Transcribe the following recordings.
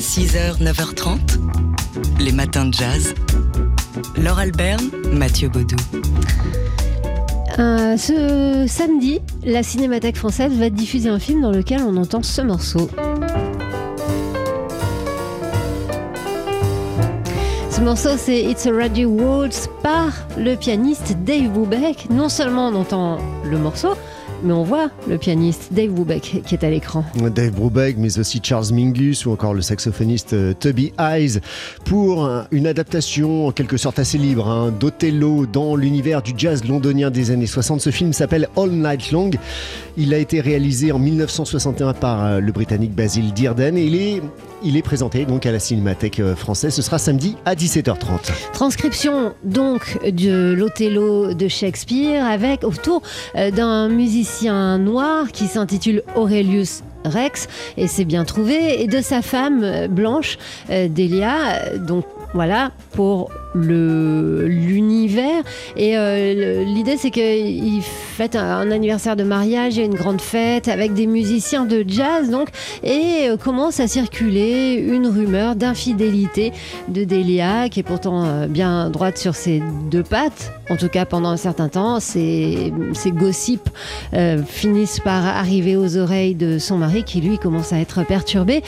6h, 9h30, les matins de jazz. Laure Alberne, Mathieu Baudou. Euh, ce samedi, la Cinémathèque française va diffuser un film dans lequel on entend ce morceau. Ce morceau, c'est It's a Radio Waltz par le pianiste Dave Brubeck. Non seulement on entend le morceau, mais on voit le pianiste Dave Brubeck qui est à l'écran. Dave Brubeck, mais aussi Charles Mingus ou encore le saxophoniste euh, Toby Eyes pour une adaptation en quelque sorte assez libre hein, d'Othello dans l'univers du jazz londonien des années 60. Ce film s'appelle All Night Long. Il a été réalisé en 1961 par euh, le Britannique Basil Dearden et il est, il est présenté donc à la Cinémathèque euh, française. Ce sera samedi à 17h30. Transcription donc de l'Othello de Shakespeare avec autour d'un musicien noir qui s'intitule Aurelius Rex, et c'est bien trouvé, et de sa femme euh, blanche, euh, Delia. Donc voilà, pour l'univers. Et euh, l'idée, c'est qu'il fête un, anniversaire de mariage et une grande fête avec des musiciens de jazz, donc, et euh, commence à circuler une rumeur d'infidélité de Delia, qui est pourtant euh, bien droite sur ses deux pattes. En tout cas, pendant un certain temps, ces, ces gossips finissent par arriver aux oreilles de son mari, qui lui commence à être perturbé.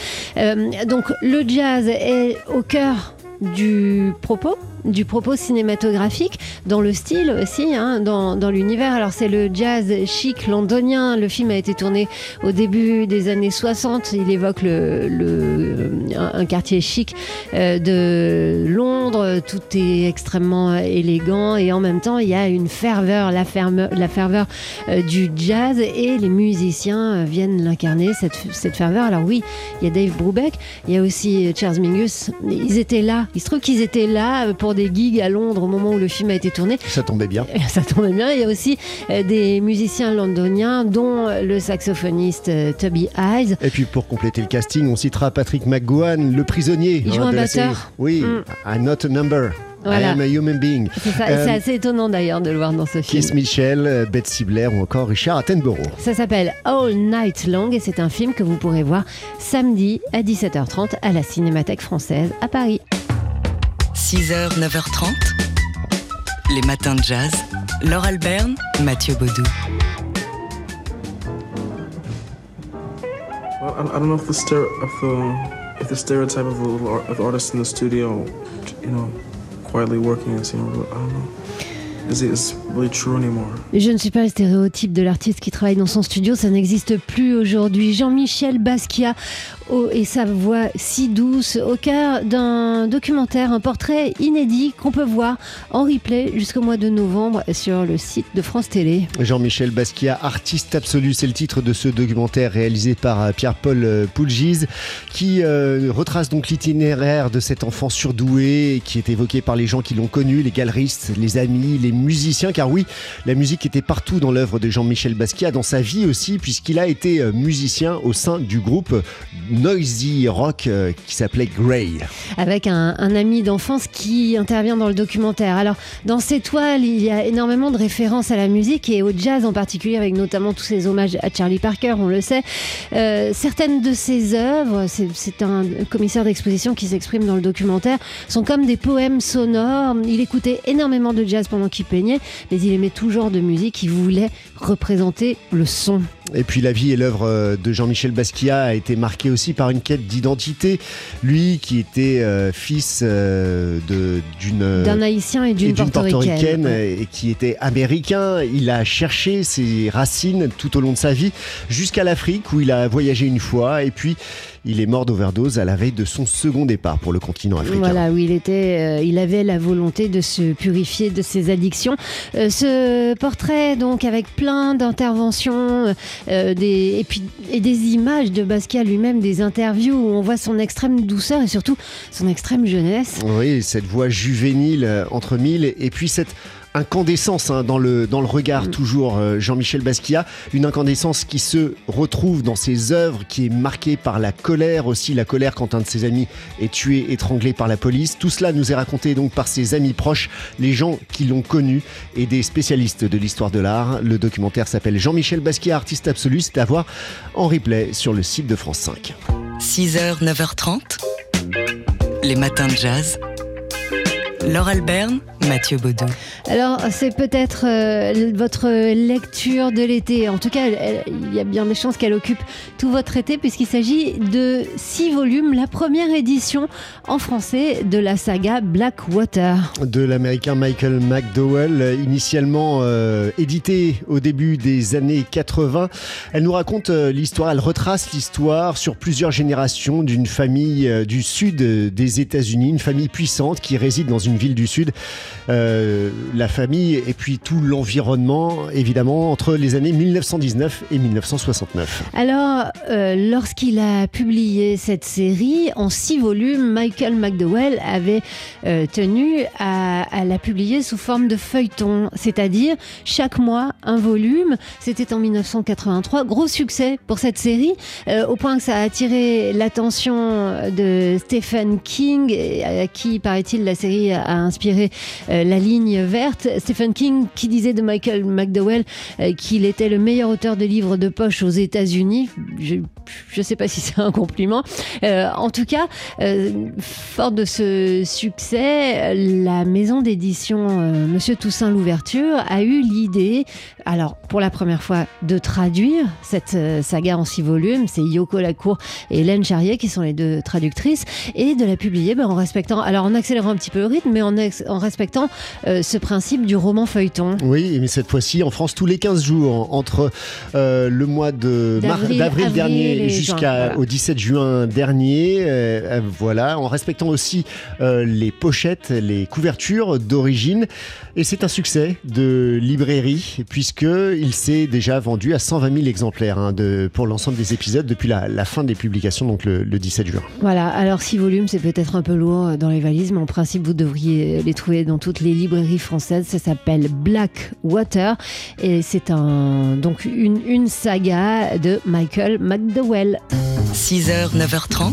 donc, le jazz est au cœur du propos du propos cinématographique, dans le style aussi, hein, dans, dans l'univers. Alors c'est le jazz chic londonien. Le film a été tourné au début des années 60. Il évoque le, un quartier chic euh, de Londres. Tout est extrêmement élégant et en même temps il y a une ferveur, la, ferveur euh, du jazz et les musiciens viennent l'incarner cette, cette ferveur. Alors oui, il y a Dave Brubeck, il y a aussi Charles Mingus. Ils étaient là. Il se trouve qu'ils étaient là pour des gigs à Londres au moment où le film a été tourné. Ça tombait bien. Ça tombait bien. Il y a aussi euh, des musiciens londoniens, dont le saxophoniste euh, Toby Eyes. Et puis pour compléter le casting, on citera Patrick McGowan, le prisonnier. Il joue un batteur. Oui, mm. not a number. I am a human being. C'est euh, assez étonnant d'ailleurs de le voir dans ce film. Kiss Michel, Betsy Blair ou encore Richard Attenborough. Ça s'appelle All Night Long et c'est un film que vous pourrez voir samedi à 17h30 à la Cinémathèque française à Paris. 6h, 9h30, les matins de jazz. Laure Alberne, Mathieu Baudou. Well, I don't know if the, stere- of the, if the stereotype of, the, of the artist in the studio, you know, quietly working and singing, I don't know. Je ne suis pas le stéréotype de l'artiste qui travaille dans son studio, ça n'existe plus aujourd'hui. Jean-Michel Basquiat oh, et sa voix si douce au cœur d'un documentaire, un portrait inédit qu'on peut voir en replay jusqu'au mois de novembre sur le site de France Télé. Jean-Michel Basquiat, artiste absolu, c'est le titre de ce documentaire réalisé par euh, Pierre-Paul euh, Poulgise qui euh, retrace donc l'itinéraire de cet enfant surdoué qui est évoqué par les gens qui l'ont connu, les galeristes, les amis, les musiciens, car oui, la musique était partout dans l'œuvre de Jean-Michel Basquiat, dans sa vie aussi, puisqu'il a été musicien au sein du groupe noisy rock euh, qui s'appelait Grey. Avec un, ami d'enfance qui intervient dans le documentaire. Alors, dans ces toiles, il y a énormément de références à la musique et au jazz en particulier, avec notamment tous ces hommages à Charlie Parker, on le sait. Euh, certaines de ses œuvres, c'est un commissaire d'exposition qui s'exprime dans le documentaire, sont comme des poèmes sonores. Il écoutait énormément de jazz pendant qu'il peignait, mais il aimait tout genre de musique, il voulait représenter le son. Et puis la vie et l'œuvre euh, de Jean-Michel Basquiat a été marquée aussi par une quête d'identité. Lui qui était euh, fils euh, d'une d'un haïtien et d'une portoricaine et qui était américain, il a cherché ses racines tout au long de sa vie jusqu'à l'Afrique où il a voyagé une fois. Et puis il est mort d'overdose à la veille de son second départ pour le continent africain. Voilà, où il était, il avait la volonté de se purifier de ses addictions. ce portrait donc avec plein d'interventions euh, des, et, puis, et des images de Basquiat lui-même, des interviews où on voit son extrême douceur et surtout son extrême jeunesse. Oui, cette voix juvénile euh, entre mille et puis cette incandescence hein, dans, le, dans le regard, mm. toujours euh, Jean-Michel Basquiat. Une incandescence qui se retrouve dans ses œuvres, qui est marquée par la colère aussi, la colère quand un de ses amis est tué, étranglé par la police. Tout cela nous est raconté donc par ses amis proches, les gens qui l'ont connu et des spécialistes de l'histoire de l'art. Le documentaire s'appelle Jean-Michel Basquiat, artiste absolu. C'est à voir en replay sur le site de France 5. 6h, 9h30, les matins de jazz. Laure Alberne, Mathieu Baudou. Alors, c'est peut-être euh, votre lecture de l'été. En tout cas, il y a bien des chances qu'elle occupe tout votre été, puisqu'il s'agit de six volumes, la première édition en français de la saga Blackwater. de l'américain Michael McDowell, initialement euh, édité au début des années 80. Elle nous raconte euh, l'histoire, elle retrace l'histoire sur plusieurs générations d'une famille euh, du sud des États-Unis, une famille puissante qui réside dans une ville du sud. Euh, la famille et puis tout l'environnement, évidemment, entre les années 1919 et 1969. Alors, euh, lorsqu'il a publié cette série en six volumes, Michael McDowell avait euh, tenu à, à la publier sous forme de feuilleton, c'est-à-dire chaque mois un volume. C'était en 1983, gros succès pour cette série, euh, au point que ça a attiré l'attention de Stephen King, à qui, paraît-il, la série a inspiré la ligne verte. Stephen King qui disait de Michael McDowell euh, qu'il était le meilleur auteur de livres de poche aux États-Unis. Je ne sais pas si c'est un compliment. Euh, en tout cas, euh, fort de ce succès, la maison d'édition euh, Monsieur Toussaint Louverture a eu l'idée, alors pour la première fois, de traduire cette euh, saga en six volumes. C'est Yoko Lacour et Hélène Charrier qui sont les deux traductrices et de la publier ben, en respectant, alors en accélérant un petit peu le rythme, mais en, respectant euh, ce principe du roman feuilleton. Oui, mais cette fois-ci en France tous les 15 jours, entre euh, le mois de D'avril, d'avril avril dernier jusqu'au juin, voilà. 17 juin dernier. euh, voilà, en respectant aussi les pochettes, les couvertures d'origine. Et c'est un succès de librairie, puisqu'il s'est déjà vendu à 120 000 exemplaires hein, de, pour l'ensemble des épisodes depuis la, la fin des publications, donc le, le 17 juin. Voilà, alors six volumes, c'est peut-être un peu lourd dans les valises, mais en principe, vous devriez les trouver dans toutes les librairies françaises. Ça s'appelle Blackwater et c'est un, donc une, une saga de Michael McDowell. 6h, 9h30,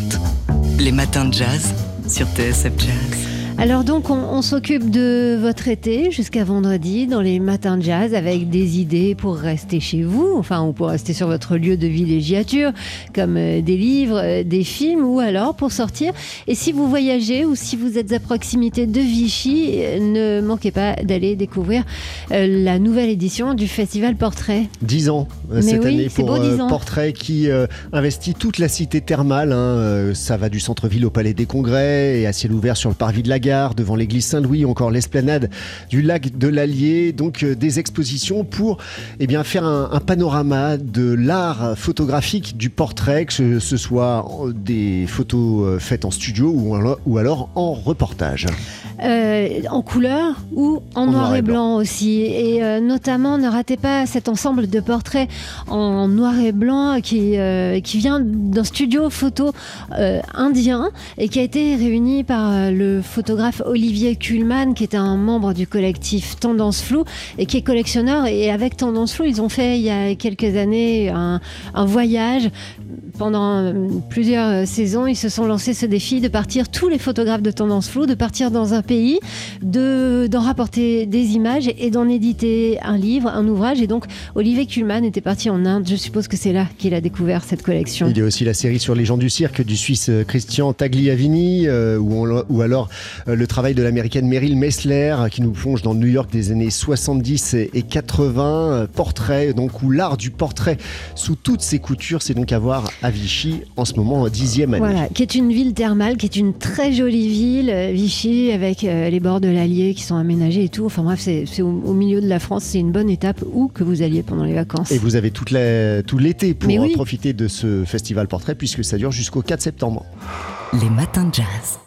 les matins de jazz sur TSF Jazz. Alors donc, on, on s'occupe de votre été jusqu'à vendredi dans les matins de jazz avec des idées pour rester chez vous, enfin, ou pour rester sur votre lieu de villégiature, comme euh, des livres, euh, des films, ou alors pour sortir. Et si vous voyagez ou si vous êtes à proximité de Vichy, euh, ne manquez pas d'aller découvrir euh, la nouvelle édition du Festival Portrait. 10 ans euh, Mais cette oui, année pour beau, 10 ans. Portrait qui euh, investit toute la cité thermale. hein, euh, ça va du centre-ville au Palais des Congrès et à ciel ouvert sur le parvis de la gare, devant l'église Saint-Louis, encore l'esplanade du lac de l'Allier. Donc euh, des expositions pour eh bien, faire un, un panorama de l'art photographique du portrait, que ce, soit euh, des photos euh, faites en studio ou alors, ou alors en reportage. Euh, en couleur ou en, noir, et blanc, aussi. Et euh, notamment, ne ratez pas cet ensemble de portraits en noir et blanc qui, euh, qui vient d'un studio photo indien et qui a été réuni par le photographe Olivier Kuhlmann, qui est un membre du collectif Tendance Floue et qui est collectionneur. Et avec Tendance Floue, ils ont fait il y a quelques années un, voyage pendant euh, plusieurs euh, saisons, ils se sont lancés ce défi de partir, tous les photographes de tendance floue, de partir dans un pays, de- d'en rapporter des images et d'en éditer un livre, un ouvrage. Et donc, Olivier Kuhlmann était parti en Inde. Je suppose que c'est là qu'il a découvert cette collection. Il y a aussi la série sur les gens du cirque du Suisse euh, Christian Tagliavini, ou, alors le travail de l'américaine Meryl Messler, euh, qui nous plonge dans New York des années 70 et 80. euh, Portrait, donc, où l'art du portrait sous toutes ses coutures, c'est donc à voir à Vichy en ce moment, en dixième année. Voilà, qui est une ville thermale, qui est une très jolie ville, euh, Vichy, avec euh, les bords de l'Allier qui sont aménagés et tout. Enfin bref, c'est au, au milieu de la France, c'est une bonne étape où que vous alliez pendant les vacances. Et vous avez toute la- tout l'été pour oui. euh, profiter de ce festival portrait, puisque ça dure jusqu'au 4 septembre. Les matins de jazz.